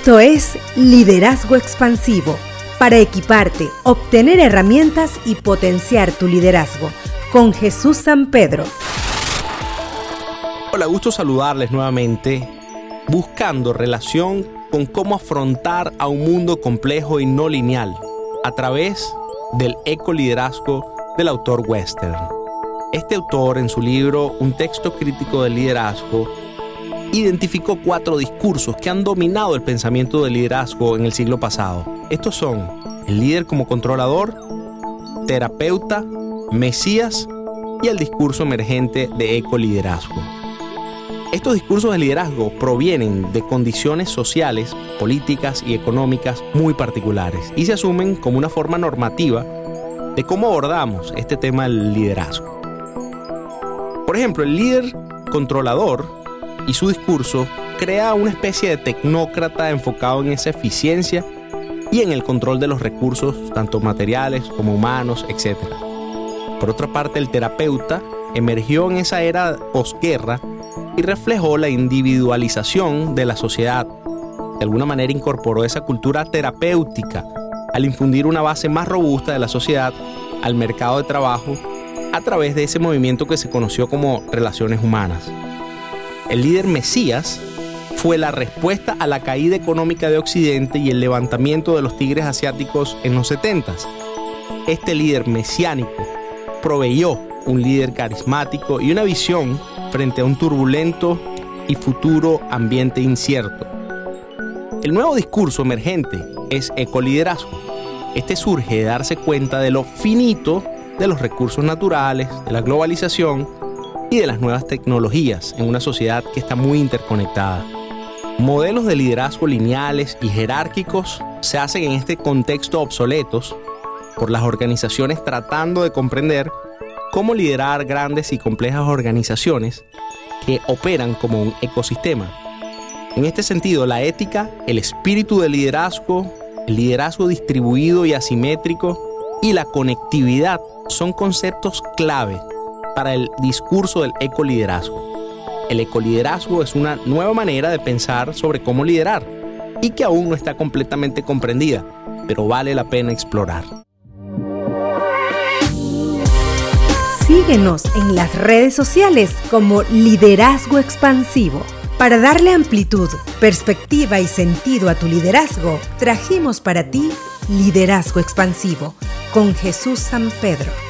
Esto es Liderazgo Expansivo, para equiparte, obtener herramientas y potenciar tu liderazgo, con Jesús San Pedro. Hola, gusto saludarles nuevamente, buscando relación con cómo afrontar a un mundo complejo y no lineal a través del ecoliderazgo del autor Western. Este autor en su libro Un texto crítico del liderazgo identificó cuatro discursos que han dominado el pensamiento del liderazgo en el siglo pasado. Estos son el líder como controlador, terapeuta, mesías y el discurso emergente de ecoliderazgo. Estos discursos de liderazgo provienen de condiciones sociales, políticas y económicas muy particulares y se asumen como una forma normativa de cómo abordamos este tema del liderazgo. Por ejemplo, el líder controlador y su discurso crea una especie de tecnócrata enfocado en esa eficiencia y en el control de los recursos, tanto materiales como humanos, etc. Por otra parte, el terapeuta emergió en esa era posguerra y reflejó la individualización de la sociedad. De alguna manera incorporó esa cultura terapéutica al infundir una base más robusta de la sociedad al mercado de trabajo a través de ese movimiento que se conoció como relaciones humanas. El líder Mesías fue la respuesta a la caída económica de Occidente y el levantamiento de los tigres asiáticos en los 70. Este líder mesiánico proveyó un líder carismático y una visión frente a un turbulento y futuro ambiente incierto. El nuevo discurso emergente es ecoliderazgo. Este surge de darse cuenta de lo finito de los recursos naturales, de la globalización y de las nuevas tecnologías en una sociedad que está muy interconectada. Modelos de liderazgo lineales y jerárquicos se hacen en este contexto obsoletos por las organizaciones tratando de comprender cómo liderar grandes y complejas organizaciones que operan como un ecosistema. En este sentido, la ética, el espíritu de liderazgo, el liderazgo distribuido y asimétrico y la conectividad son conceptos clave para el discurso del ecoliderazgo. El ecoliderazgo es una nueva manera de pensar sobre cómo liderar y que aún no está completamente comprendida, pero vale la pena explorar. Síguenos en las redes sociales como Liderazgo Expansivo. Para darle amplitud, perspectiva y sentido a tu liderazgo, trajimos para ti Liderazgo Expansivo con Jesús San Pedro.